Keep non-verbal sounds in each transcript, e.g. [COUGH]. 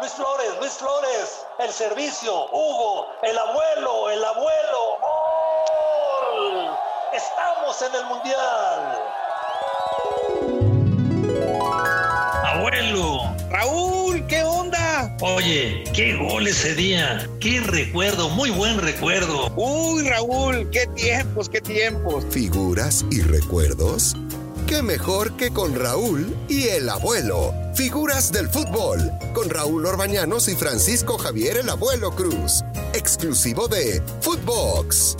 Luis Flores, Luis Flores, el servicio, Hugo, el abuelo, el abuelo, ¡gol! Estamos en el Mundial. Abuelo. Raúl, ¿qué onda? Oye, qué gol ese día. Qué recuerdo, muy buen recuerdo. Uy, Raúl, qué tiempos, qué tiempos. Figuras y recuerdos. ¿Qué mejor que con Raúl y el abuelo? Figuras del fútbol, con Raúl Orbañanos y Francisco Javier el abuelo Cruz. Exclusivo de Footbox.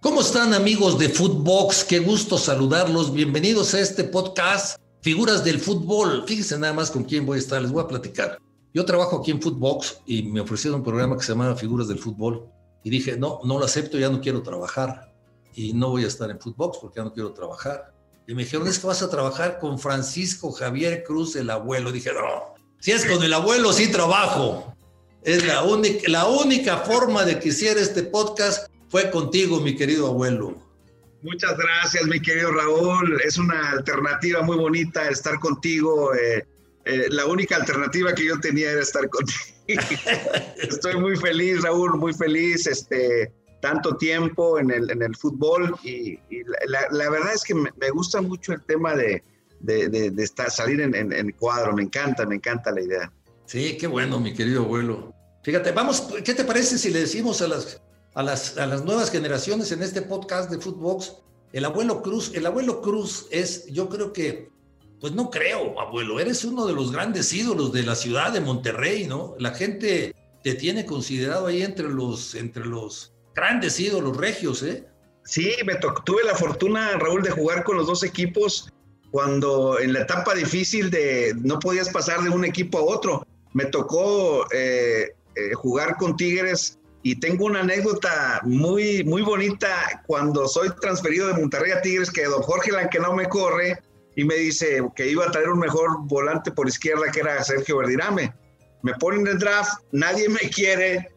¿Cómo están amigos de Footbox? Qué gusto saludarlos. Bienvenidos a este podcast Figuras del Fútbol. Fíjense nada más con quién voy a estar. Les voy a platicar. Yo trabajo aquí en Footbox y me ofrecieron un programa que se llamaba Figuras del Fútbol. Y dije, no, no lo acepto, ya no quiero trabajar. Y no voy a estar en Footbox porque ya no quiero trabajar. Y me dijeron, es que vas a trabajar con Francisco Javier Cruz, el abuelo. dije, no, si es con el abuelo, sí trabajo. Es la única, la única forma de que hiciera este podcast fue contigo, mi querido abuelo. Muchas gracias, mi querido Raúl. Es una alternativa muy bonita estar contigo. Eh, eh, la única alternativa que yo tenía era estar contigo. [LAUGHS] Estoy muy feliz, Raúl, muy feliz. Este, tanto tiempo en el, en el fútbol y, la, verdad es que me, gusta mucho el tema de, de, estar, salir en, en, en, cuadro, me encanta, me encanta la idea. Sí, qué bueno, mi querido abuelo. Fíjate, vamos, ¿qué te parece si le decimos a las, a las, a las nuevas generaciones en este podcast de Footbox? El abuelo Cruz, el abuelo Cruz es, yo creo que, pues no creo, abuelo, eres uno de los grandes ídolos de la ciudad de Monterrey, ¿no? La gente te tiene considerado ahí entre los, entre los grandes ídolos regios, ¿eh? Sí, me tuve la fortuna, Raúl, de jugar con los dos equipos cuando en la etapa difícil de no podías pasar de un equipo a otro. Me tocó eh, eh, jugar con Tigres y tengo una anécdota muy, muy bonita cuando soy transferido de Monterrey a Tigres, que don Jorge que no me corre y me dice que iba a traer un mejor volante por izquierda que era Sergio Verdirame. Me ponen en el draft, nadie me quiere,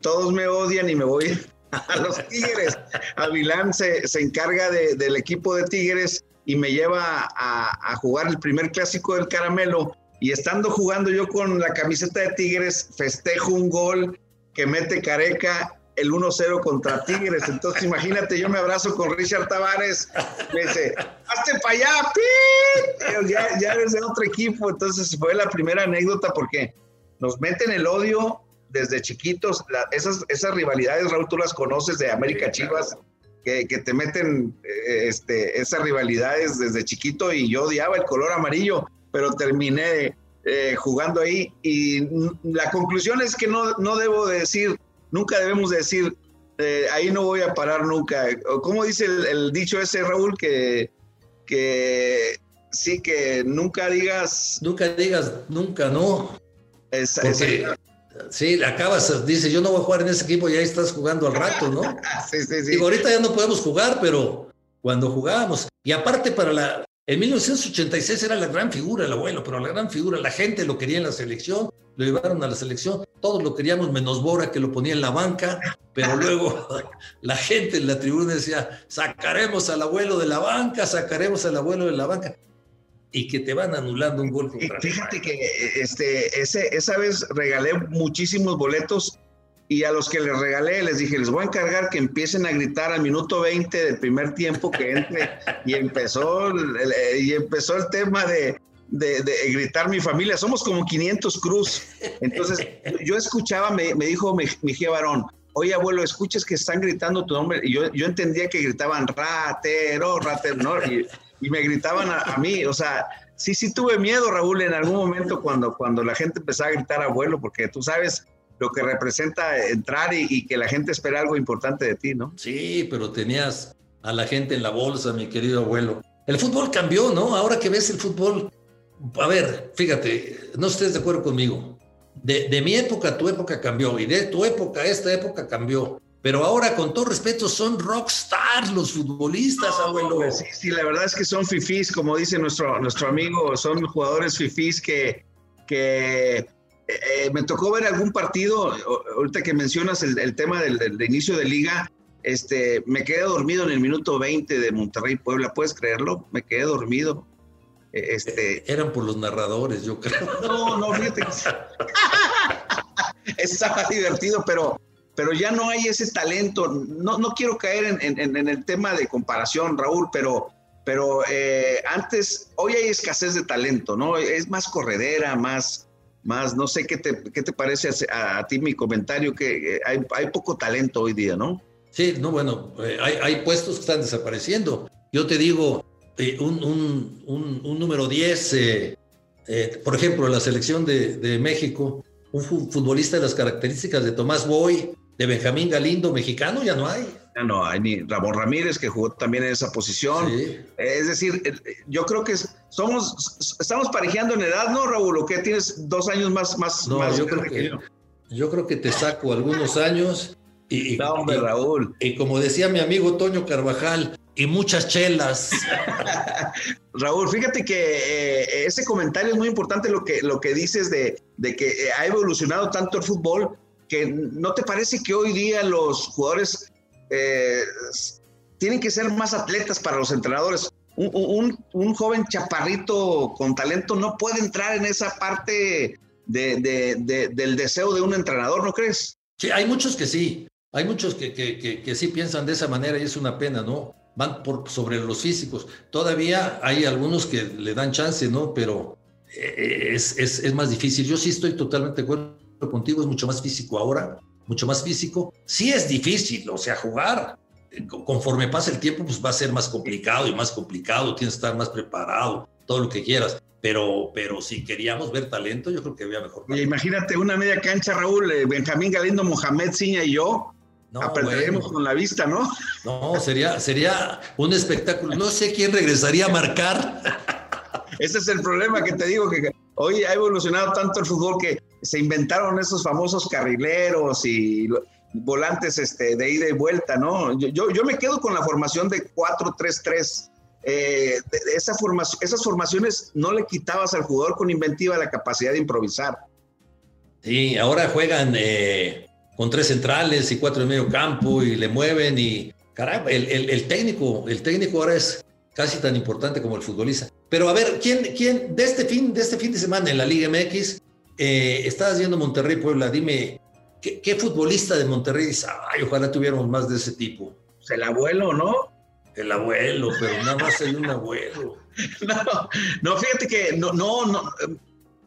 todos me odian y me voy [LAUGHS] a los Tigres. Avilán se, se encarga de, del equipo de Tigres y me lleva a, jugar el primer clásico del caramelo. Y estando jugando yo con la camiseta de Tigres, festejo un gol que mete Careca el 1-0 contra Tigres. Entonces, imagínate, yo me abrazo con Richard Tavares, me dice, hazte para allá, ¡pi! Ya, ya eres de otro equipo. Entonces, fue la primera anécdota porque nos meten el odio desde chiquitos, la, esas, esas rivalidades, Raúl, tú las conoces de América Chivas, que, que te meten eh, este, esas rivalidades desde chiquito y yo odiaba el color amarillo, pero terminé eh, jugando ahí y la conclusión es que no, no debo de decir, nunca debemos de decir, eh, ahí no voy a parar nunca. ¿Cómo dice el, el dicho ese, Raúl, que, que sí, que nunca digas... Nunca digas, nunca, no. Esa, Porque, esa, Sí, acabas, dice, yo no voy a jugar en ese equipo, ya estás jugando al rato, ¿no? [LAUGHS] sí, sí, sí. Digo, ahorita ya no podemos jugar, pero cuando jugábamos. Y aparte, para la. En 1986 era la gran figura el abuelo, pero la gran figura, la gente lo quería en la selección, lo llevaron a la selección, todos lo queríamos, menos Bora, que lo ponía en la banca, pero [LAUGHS] luego la gente en la tribuna decía: sacaremos al abuelo de la banca, sacaremos al abuelo de la banca y que te van anulando un gol. Contra Fíjate que este, ese, esa vez regalé muchísimos boletos y a los que les regalé les dije, les voy a encargar que empiecen a gritar al minuto 20 del primer tiempo que entre y empezó el, y empezó el tema de, de, de, gritar mi familia. Somos como 500 cruz. Entonces yo escuchaba, me, me dijo mi, mi varón, oye abuelo, escuchas que están gritando tu nombre. Y yo, yo entendía que gritaban ratero, ratero, ¿no? Y, y me gritaban a, mí, o sea, sí, sí tuve miedo, Raúl, en algún momento cuando, cuando la gente empezaba a gritar abuelo, porque tú sabes lo que representa entrar y, que la gente espera algo importante de ti, ¿no? Sí, pero tenías a la gente en la bolsa, mi querido abuelo. El fútbol cambió, ¿no? Ahora que ves el fútbol, a ver, fíjate, no estés de acuerdo conmigo. De, de mi época tu época cambió y de tu época a esta época cambió. Pero ahora, con todo respeto, son rockstars los futbolistas, no, abuelo. Sí, sí, la verdad es que son fifís, como dice nuestro, nuestro amigo, son jugadores fifís que, que eh, me tocó ver algún partido, ahorita que mencionas el, el tema del, del, inicio de liga, este, me quedé dormido en el minuto 20 de Monterrey Puebla, ¿puedes creerlo? Me quedé dormido. Este... Eran por los narradores, yo creo. No, no, fíjate [LAUGHS] [LAUGHS] estaba divertido, pero, pero ya no hay ese talento. No, no quiero caer en, en, el tema de comparación, Raúl, pero, pero eh, antes, hoy hay escasez de talento, ¿no? Es más corredera, más, más no sé qué te, qué te parece a, ti mi comentario, que eh, hay, hay, poco talento hoy día, ¿no? Sí, no, bueno, eh, hay, hay puestos que están desapareciendo. Yo te digo, un, un, un, número 10, por ejemplo, la selección de, de México, un futbolista de las características de Tomás Boy, de Benjamín Galindo, mexicano, ya no hay. Ya no hay ni Ramón Ramírez, que jugó también en esa posición. Es decir, yo creo que somos, estamos parejeando en edad, ¿no, Raúl? ¿O qué tienes dos años más? más, no, yo, creo que, yo. creo que te saco algunos años. Y, no, hombre, Raúl. Y como decía mi amigo Toño Carvajal, y muchas chelas. [LAUGHS] Raúl, fíjate que eh, ese comentario es muy importante lo que, lo que dices de, de que eh, ha evolucionado tanto el fútbol que no te parece que hoy día los jugadores eh, tienen que ser más atletas para los entrenadores. Un, un, joven chaparrito con talento no puede entrar en esa parte de, de, del deseo de un entrenador, ¿no crees? Sí, hay muchos que sí, hay muchos que, que, que sí piensan de esa manera y es una pena, ¿no? van por sobre los físicos. Todavía hay algunos que le dan chance, ¿no? Pero eh, es, es, es, más difícil. Yo sí estoy totalmente de acuerdo contigo, es mucho más físico ahora, mucho más físico. Sí es difícil, o sea, jugar. Eh, conforme pasa el tiempo, pues va a ser más complicado y más complicado, tienes que estar más preparado, todo lo que quieras. Pero, pero si queríamos ver talento, yo creo que había mejor. Imagínate una media cancha, Raúl, eh, Benjamín Galindo, Mohamed Ciña y yo, no, Aprenderemos con la vista, ¿no? No, sería, sería un espectáculo. No sé quién regresaría a marcar. Ese es el problema que te digo, que hoy ha evolucionado tanto el fútbol que se inventaron esos famosos carrileros y volantes este, de ida y vuelta, ¿no? Yo, yo, me quedo con la formación de 4-3-3. Eh, esas formaciones no le quitabas al jugador con inventiva la capacidad de improvisar. Sí, ahora juegan eh, con tres centrales y cuatro de medio campo y le mueven y caramba, el, el, técnico, el técnico ahora es casi tan importante como el futbolista. Pero a ver, ¿quién, quién de este fin, de este fin de semana en la Liga MX, eh, estabas viendo Monterrey Puebla, dime, ¿qué, futbolista de Monterrey dice, ay, ojalá tuviéramos más de ese tipo? Pues el abuelo, ¿no? El abuelo, pero nada más hay un abuelo. [LAUGHS] no, no, fíjate que no, no, no,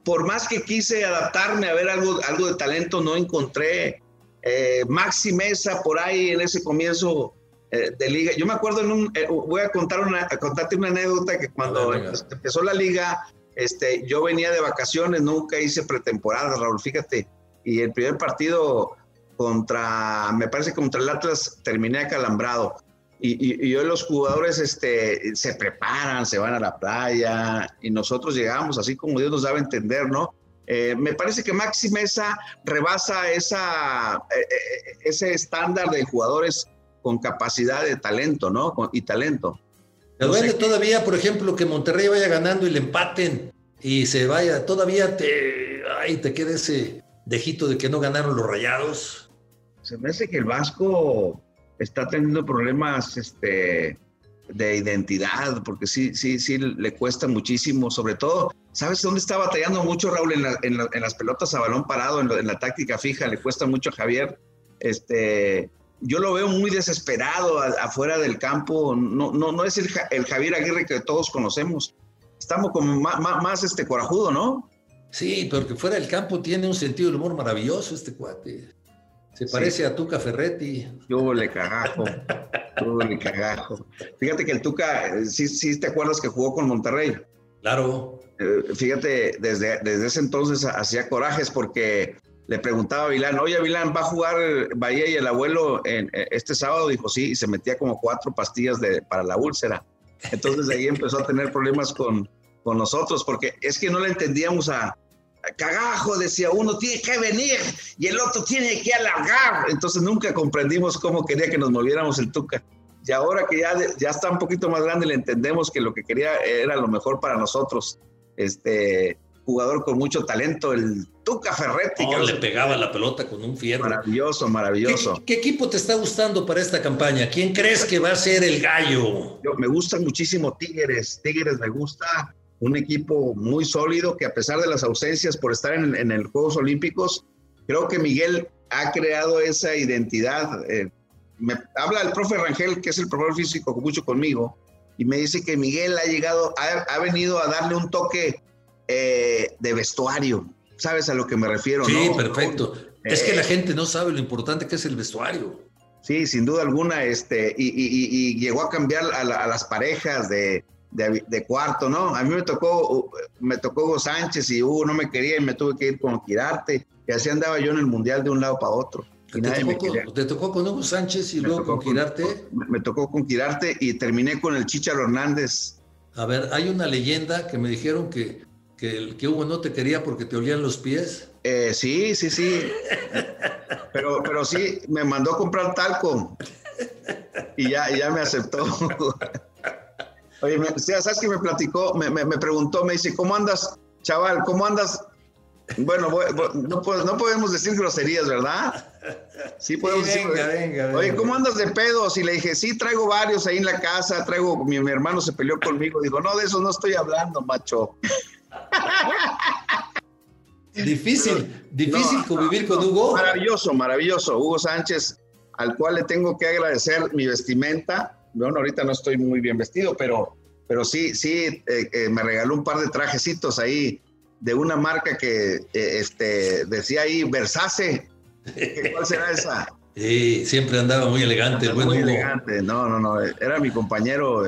por más que quise adaptarme a ver algo, algo de talento, no encontré eh, Maxi Mesa por ahí en ese comienzo eh, de liga. Yo me acuerdo en un, eh, voy a contar una, contarte una anécdota que cuando empezó la liga, este, yo venía de vacaciones, nunca hice pretemporada, Raúl, fíjate, y el primer partido contra, me parece contra el Atlas terminé acalambrado. Y, y, hoy los jugadores este, se preparan, se van a la playa y nosotros llegamos así como Dios nos daba a entender, ¿no? Eh, me parece que Maxi Mesa rebasa esa, eh, eh, ese estándar de jugadores con capacidad de talento, ¿no? y talento. ¿Te duele todavía, por ejemplo, que Monterrey vaya ganando y le empaten y se vaya? ¿Todavía te, ay, te queda ese dejito de que no ganaron los rayados? Se me hace que el Vasco está teniendo problemas este, de identidad, porque sí, sí, sí le cuesta muchísimo, sobre todo ¿Sabes dónde está batallando mucho Raúl? En, las pelotas a balón parado, en, la táctica fija, le cuesta mucho a Javier. Este, yo lo veo muy desesperado afuera del campo. No, no, no es el, Javier Aguirre que todos conocemos. Estamos como más, más, este corajudo, ¿no? Sí, porque fuera del campo tiene un sentido del humor maravilloso este cuate. Se parece a Tuca Ferretti. Yo le cagajo. Yo le cagajo. Fíjate que el Tuca, eh, sí, sí te acuerdas que jugó con Monterrey. Claro. Eh, fíjate, desde, desde ese entonces hacía corajes porque le preguntaba a Vilán, oye Vilán, ¿va a jugar Bahía y el abuelo en, eh, este sábado? Dijo sí, y se metía como cuatro pastillas de, para la úlcera. Entonces ahí empezó a tener problemas con, con nosotros porque es que no le entendíamos a, cagajo, decía uno tiene que venir y el otro tiene que alargar. Entonces nunca comprendimos cómo quería que nos moviéramos el tuca. Y ahora que ya, ya está un poquito más grande, le entendemos que lo que quería era lo mejor para nosotros este jugador con mucho talento, el Tuca Ferretti. que le pegaba la pelota con un fierro. Maravilloso, maravilloso. ¿Qué, equipo te está gustando para esta campaña? ¿Quién crees que va a ser el gallo? Yo, me gusta muchísimo Tigres. Tigres me gusta. un equipo muy sólido que a pesar de las ausencias por estar en, en los Juegos Olímpicos, creo que Miguel ha creado esa identidad. Eh, me habla el profe Rangel, que es el profesor físico mucho conmigo, y me dice que Miguel ha llegado, ha, venido a darle un toque eh, de vestuario. ¿Sabes a lo que me refiero? Sí, perfecto. es que la eh, gente no sabe lo importante que es el vestuario. Sí, sin duda alguna, este, y, llegó a cambiar a, las parejas de, de, cuarto, ¿no? A mí me tocó, me tocó Hugo Sánchez y Hugo no me quería y me tuve que ir con Quirarte, y así andaba yo en el mundial de un lado para otro. ¿Te, tocó con, Hugo Sánchez y luego con Quirarte? me tocó con Quirarte y terminé con el Chicharo Hernández. A ver, hay una leyenda que me dijeron que, que, el, que Hugo no te quería porque te olían los pies. Eh, sí, sí, sí. Pero, pero sí, me mandó a comprar talco y ya, ya me aceptó. Oye, ¿sabes qué me platicó? Me, me, me, preguntó, me dice, ¿cómo andas, chaval? ¿Cómo andas? Bueno, no, no podemos decir groserías, ¿verdad? Sí, podemos decir. Venga, venga, Oye, ¿cómo andas de pedos? Y le dije, sí, traigo varios ahí en la casa, traigo, mi, mi hermano se peleó conmigo. Digo, no, de eso no estoy hablando, macho. Difícil, difícil convivir con Hugo. Maravilloso, maravilloso. Hugo Sánchez, al cual le tengo que agradecer mi vestimenta. Bueno, ahorita no estoy muy bien vestido, pero, pero sí, sí, eh, eh, me regaló un par de trajecitos ahí de una marca que eh, este, decía ahí Versace. [LAUGHS] ¿Cuál será esa? Sí, siempre andaba muy elegante, Muy elegante, no, no, no. Era mi compañero,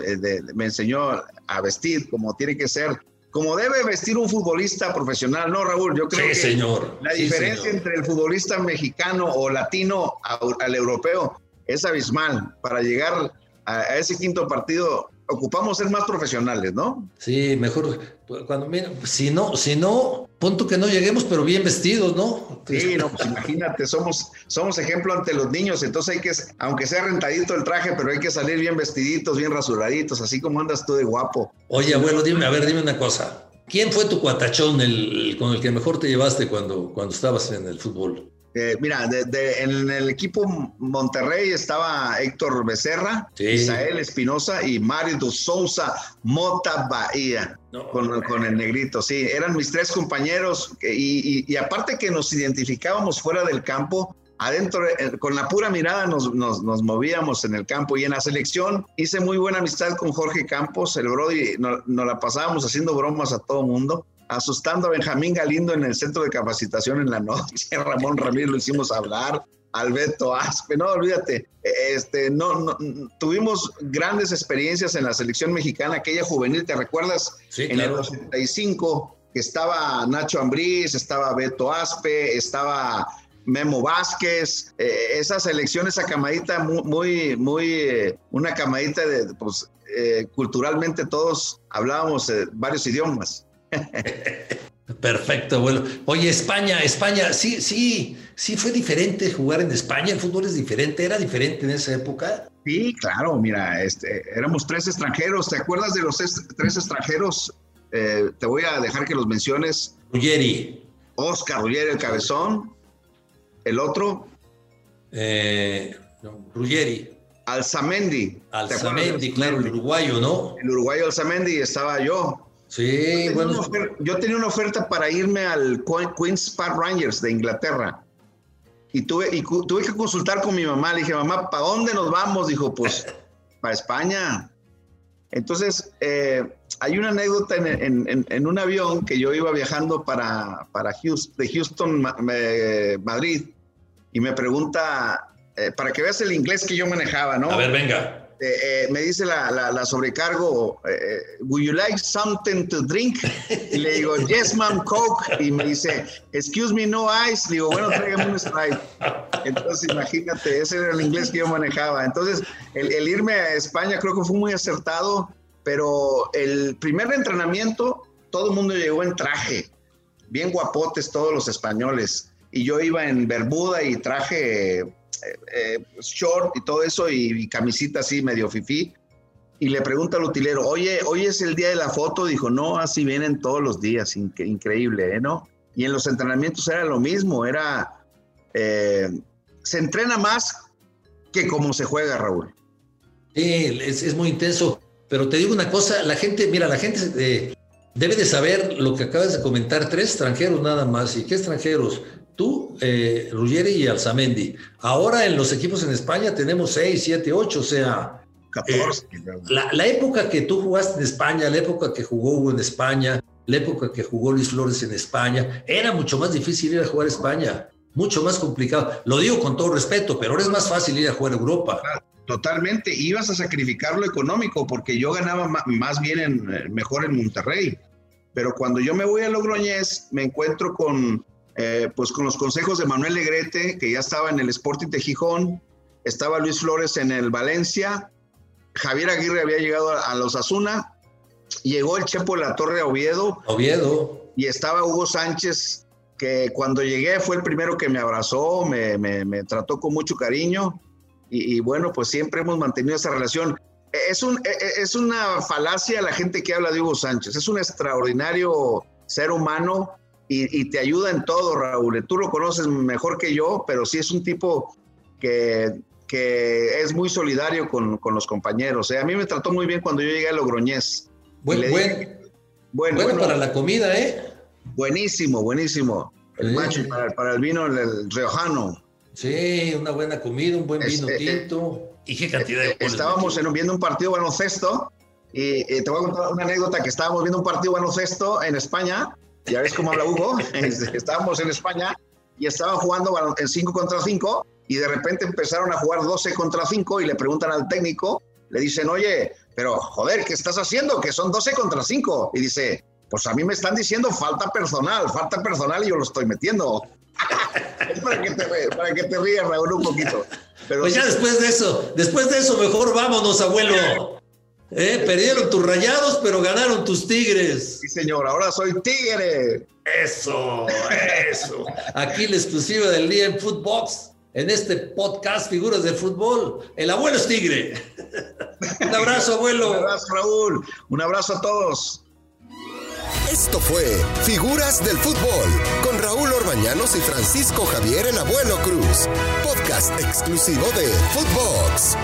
me enseñó a vestir como tiene que ser como debe vestir un futbolista profesional, ¿no, Raúl? Yo creo sí, que señor. la diferencia entre el futbolista mexicano o latino al europeo es abismal. Para llegar a, ese quinto partido ocupamos ser más profesionales, ¿no? Sí, mejor cuando si no, si no, punto que no lleguemos, pero bien vestidos, ¿no? Sí, no, pues imagínate, somos, somos ejemplo ante los niños, entonces hay que, aunque sea rentadito el traje, pero hay que salir bien vestiditos, bien rasuraditos, así como andas tú de guapo. Oye, abuelo, dime, a ver, dime una cosa. ¿Quién fue tu cuatachón el, con el que mejor te llevaste cuando, cuando estabas en el fútbol? Eh, mira, en el equipo Monterrey estaba Héctor Becerra, Isael Espinosa y Mario Sousa Mota Bahía, con, el negrito. Sí, eran mis tres compañeros y, aparte que nos identificábamos fuera del campo, adentro, eh, con la pura mirada nos, nos, movíamos en el campo y en la selección hice muy buena amistad con Jorge Campos, el Brody, nos, nos la pasábamos haciendo bromas a todo mundo asustando a Benjamín Galindo en el centro de capacitación en la noche. [LAUGHS] Ramón Ramírez lo hicimos hablar. Alberto Aspe, no, olvídate, este, no, tuvimos grandes experiencias en la selección mexicana, aquella juvenil, ¿te recuerdas? Sí, en el 85, que estaba Nacho Ambriz, estaba Beto Aspe, estaba Memo Vázquez, eh, esa selección, esa camadita muy, muy, eh, una camadita de, pues, eh, culturalmente todos hablábamos varios idiomas. [LAUGHS] Perfecto, bueno. Oye, España, España, sí, sí, sí fue diferente jugar en España, el fútbol es diferente, era diferente en esa época. Sí, claro, mira, este, éramos tres extranjeros, ¿te acuerdas de los tres extranjeros? Eh, te voy a dejar que los menciones. Ruggeri. Oscar Ruggeri, el cabezón. El otro. Eh, Ruggeri. Alzamendi. Alzamendi, claro, el uruguayo, ¿no? El uruguayo Alzamendi, estaba yo. Sí, yo bueno. yo tenía una oferta para irme al Queen's Park Rangers de Inglaterra. Y tuve, y tuve que consultar con mi mamá. Le dije, mamá, ¿para dónde nos vamos? Dijo, pues, para España. Entonces, eh, hay una anécdota en, un avión que yo iba viajando para, para Houston, de Houston, Madrid, y me pregunta, eh, para que veas el inglés que yo manejaba, ¿no? A ver, venga. Eh, me dice la, la, sobrecargo, eh, ¿Would you like something to drink? Y le digo, yes, ma'am, Coke. Y me dice, excuse me, no ice. Le digo, bueno, tráigame un Sprite. Entonces, imagínate, ese era el inglés que yo manejaba. Entonces, el, el irme a España creo que fue muy acertado, pero el primer entrenamiento, todo el mundo llegó en traje, bien guapotes todos los españoles. Y yo iba en Bermuda y traje eh, eh, short y todo eso y, camisita así medio fifí. Y le pregunta al utilero, oye, hoy es el día de la foto. Dijo, no, así vienen todos los días, increíble, ¿eh? ¿no? Y en los entrenamientos era lo mismo, era, se entrena más que como se juega, Raúl. Sí, es, muy intenso. Pero te digo una cosa, la gente, mira, la gente debe de saber lo que acabas de comentar, tres extranjeros nada más. ¿Y qué extranjeros? Eh, Ruggeri y Alzamendi. Ahora en los equipos en España tenemos seis, siete, ocho, o sea... 14. Eh, la, la, época que tú jugaste en España, la época que jugó Hugo en España, la época que jugó Luis Flores en España, era mucho más difícil ir a jugar a España, mucho más complicado. Lo digo con todo respeto, pero ahora es más fácil ir a jugar a Europa. Totalmente, ibas a sacrificar lo económico porque yo ganaba más bien en, eh, mejor en Monterrey. Pero cuando yo me voy a Logroñés, me encuentro con, eh, pues con los consejos de Manuel Legrete, que ya estaba en el Sporting de Gijón, estaba Luis Flores en el Valencia, Javier Aguirre había llegado a, los Asuna, llegó el Chepo de la Torre a Oviedo. Oviedo. Y estaba Hugo Sánchez, que cuando llegué fue el primero que me abrazó, me, me trató con mucho cariño y, bueno, pues siempre hemos mantenido esa relación. Es, un, e, e, es una falacia la gente que habla de Hugo Sánchez, es un extraordinario ser humano y, te ayuda en todo, Raúl. Tú lo conoces mejor que yo, pero sí es un tipo que, que es muy solidario con, con los compañeros. ¿eh? A mí me trató muy bien cuando yo llegué a Logroñés. Buen, buen, bueno, bueno, para la comida, ¿eh? Buenísimo, buenísimo. El macho para, para, el vino, el riojano. Sí, una buena comida, un buen vino eh, tinto. ¿Y qué cantidad de Estábamos en, viendo un partido baloncesto y, te voy a contar una anécdota que estábamos viendo un partido baloncesto en España. Ya ves cómo habla Hugo. [LAUGHS] estábamos en España y estaban jugando en 5 contra 5 y de repente empezaron a jugar 12 contra 5 y le preguntan al técnico, le dicen, oye, pero joder, ¿qué estás haciendo? Que son 12 contra 5. Y dice, pues a mí me están diciendo falta personal, falta personal y yo lo estoy metiendo [LAUGHS] es para que, te, para que te rías, Raúl, un poquito. Pero pues ya después de eso, después de eso, mejor vámonos, abuelo. ¿Eh? Perdieron tus rayados, pero ganaron tus tigres. Sí, señor, ahora soy tigre. Eso, eso. Aquí la exclusiva del día en Footbox, en este podcast Figuras del Fútbol. El abuelo es tigre. [LAUGHS] Un abrazo, abuelo. Un abrazo, Raúl. Un abrazo a todos. Esto fue Figuras del Fútbol con Raúl Orbañanos y Francisco Javier el Abuelo Cruz, podcast exclusivo de Footbox.